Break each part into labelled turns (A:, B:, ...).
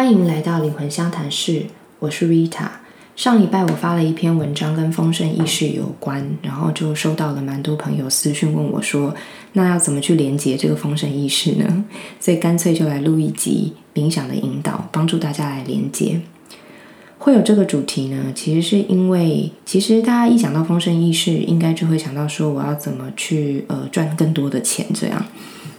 A: 欢迎来到灵魂相谈室，我是 Rita。上礼拜我发了一篇文章，跟丰盛意识有关，然后就收到了蛮多朋友私讯问我说：“那要怎么去连接这个丰盛意识呢？”所以干脆就来录一集冥想的引导，帮助大家来连接。会有这个主题呢，其实是因为，其实大家一讲到丰盛意识，应该就会想到说，我要怎么去呃赚更多的钱这样。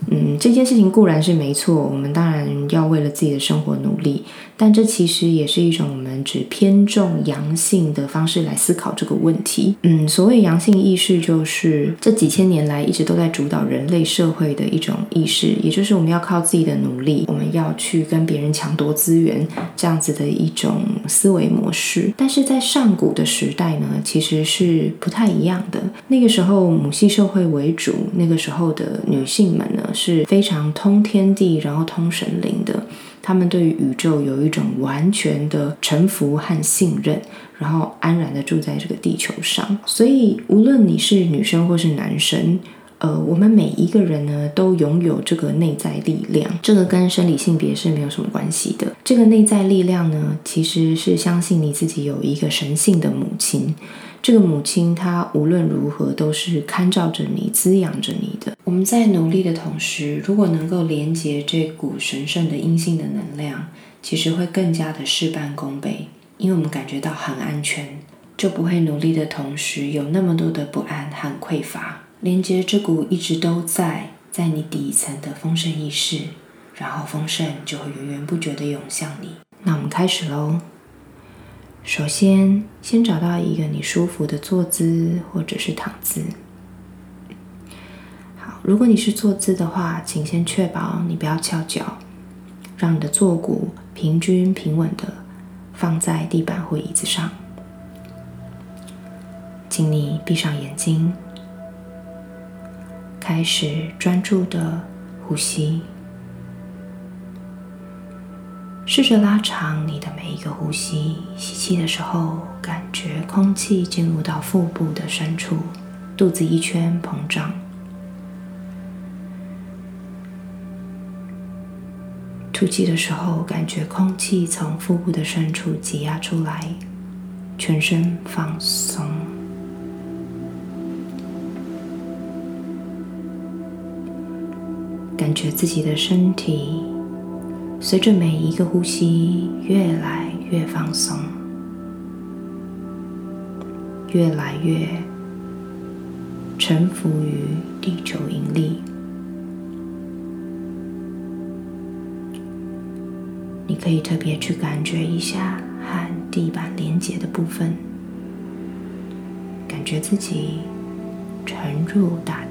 A: 嗯，这件事情固然是没错，我们当然要为了自己的生活努力，但这其实也是一种我们只偏重阳性的方式来思考这个问题。嗯，所谓阳性意识，就是这几千年来一直都在主导人类社会的一种意识，也就是我们要靠自己的努力，我们要去跟别人抢夺资源这样子的一种思维模式。但是在上古的时代呢，其实是不太一样的。那个时候母系社会为主，那个时候的女性们呢。是非常通天地，然后通神灵的。他们对于宇宙有一种完全的臣服和信任，然后安然的住在这个地球上。所以，无论你是女生或是男生，呃，我们每一个人呢，都拥有这个内在力量。这个跟生理性别是没有什么关系的。这个内在力量呢，其实是相信你自己有一个神性的母亲。这个母亲，她无论如何都是看照着你、滋养着你的。我们在努力的同时，如果能够连接这股神圣的阴性的能量，其实会更加的事半功倍，因为我们感觉到很安全，就不会努力的同时有那么多的不安和匮乏。连接这股一直都在在你底层的丰盛意识，然后丰盛就会源源不绝的涌向你。那我们开始喽。首先，先找到一个你舒服的坐姿或者是躺姿。好，如果你是坐姿的话，请先确保你不要翘脚，让你的坐骨平均平稳的放在地板或椅子上。请你闭上眼睛，开始专注的呼吸。试着拉长你的每一个呼吸，吸气的时候，感觉空气进入到腹部的深处，肚子一圈膨胀；吐气的时候，感觉空气从腹部的深处挤压出来，全身放松，感觉自己的身体。随着每一个呼吸，越来越放松，越来越臣服于地球引力。你可以特别去感觉一下和地板连接的部分，感觉自己沉入大地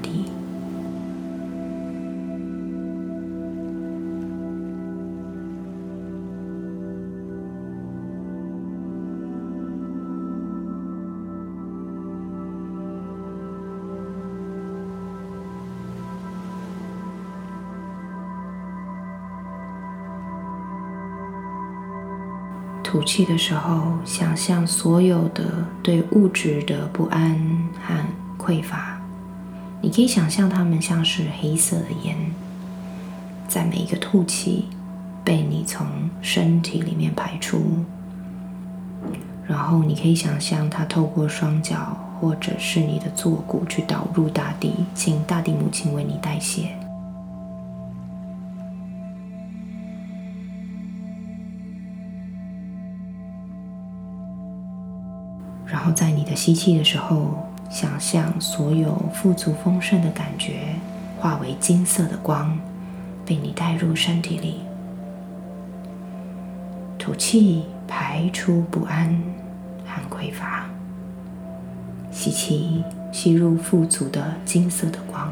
A: 吐气的时候，想象所有的对物质的不安和匮乏，你可以想象它们像是黑色的烟，在每一个吐气被你从身体里面排出，然后你可以想象它透过双脚或者是你的坐骨去导入大地，请大地母亲为你代谢。吸气的时候，想象所有富足丰盛的感觉化为金色的光，被你带入身体里。吐气，排出不安和匮乏。吸气，吸入富足的金色的光。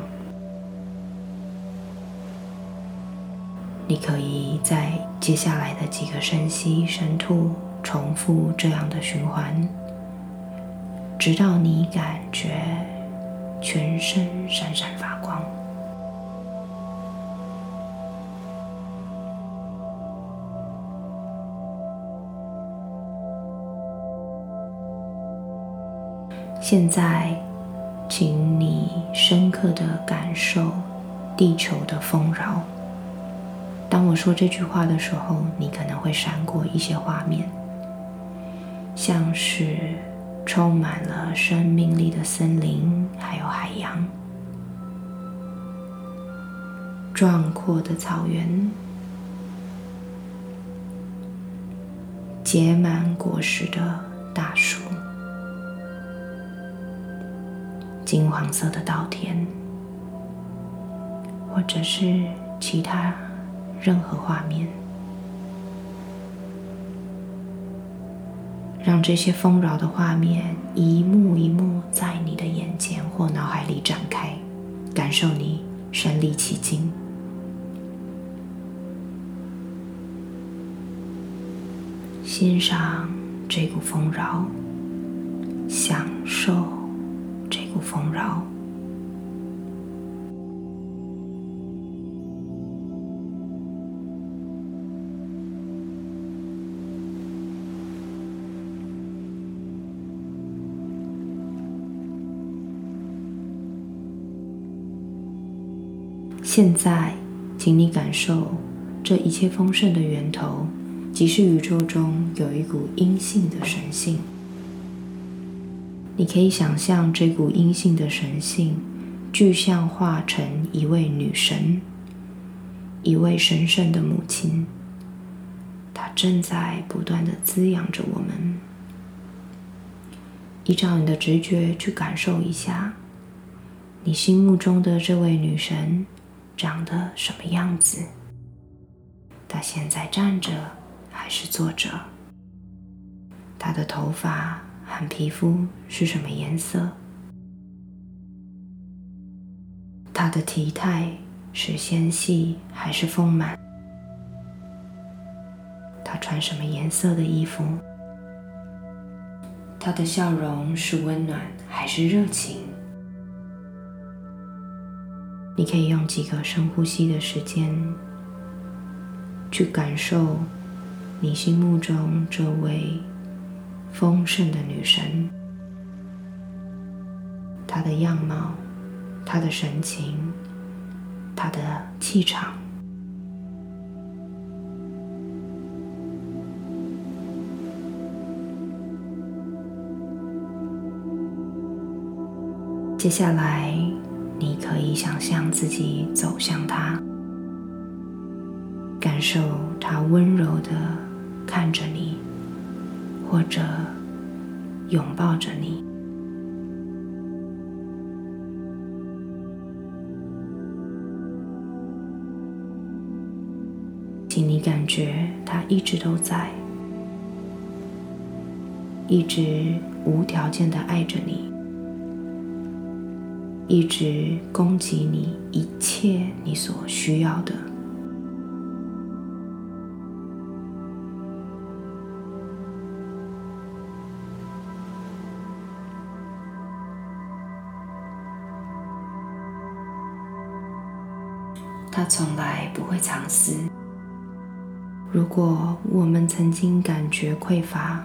A: 你可以在接下来的几个深吸深吐，重复这样的循环。直到你感觉全身闪闪发光。现在，请你深刻的感受地球的丰饶，当我说这句话的时候，你可能会闪过一些画面，像是充满了生命力的森林，还有海洋，壮阔的草原，结满果实的大树，金黄色的稻田，或者是其他。任何画面，让这些丰饶的画面一幕一幕在你的眼前或脑海里展开，感受你身临其境，欣赏这股丰饶，享受这股丰饶。现在，请你感受这一切丰盛的源头，即是宇宙中有一股阴性的神性。你可以想象这股阴性的神性具象化成一位女神，一位神圣的母亲。她正在不断的滋养着我们。依照你的直觉去感受一下，你心目中的这位女神。长得什么样子？他现在站着还是坐着？他的头发和皮肤是什么颜色？他的体态是纤细还是丰满？他穿什么颜色的衣服？他的笑容是温暖还是热情？你可以用几个深呼吸的时间，去感受你心目中这位丰盛的女神，她的样貌、她的神情、她的气场。接下来。你可以想象自己走向他，感受他温柔的看着你，或者拥抱着你。请你感觉他一直都在，一直无条件的爱着你。一直供给你一切你所需要的。他从来不会藏私。如果我们曾经感觉匮乏，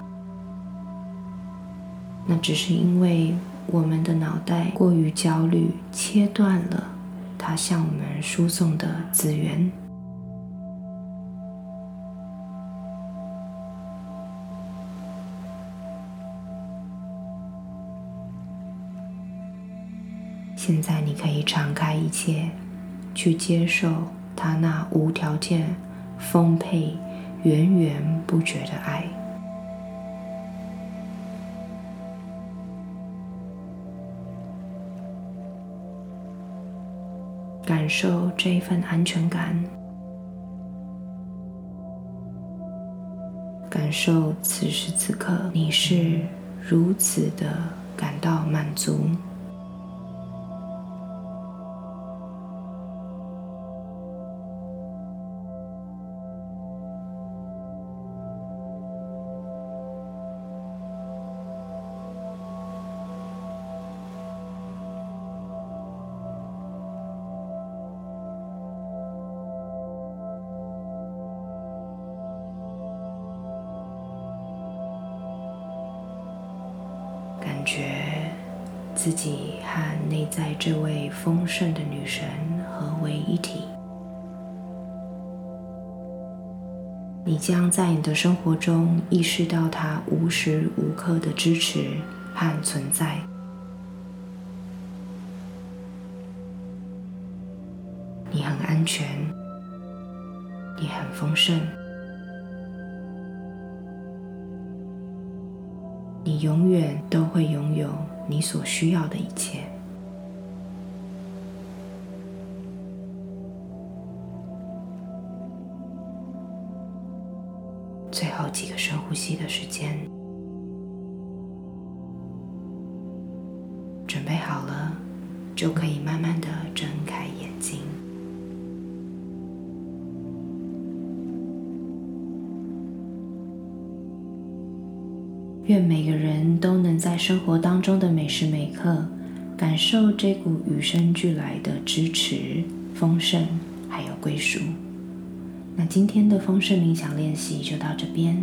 A: 那只是因为。我们的脑袋过于焦虑，切断了它向我们输送的资源。现在你可以敞开一切，去接受他那无条件、丰沛、源源不绝的爱。感受这一份安全感，感受此时此刻你是如此的感到满足。觉自己和内在这位丰盛的女神合为一体，你将在你的生活中意识到它无时无刻的支持和存在。你很安全，你很丰盛，你永远都会拥有你所需要的一切。最后几个深呼吸的时间，准备好了，就可以慢慢的愿每个人都能在生活当中的每时每刻，感受这股与生俱来的支持、丰盛，还有归属。那今天的丰盛冥想练习就到这边。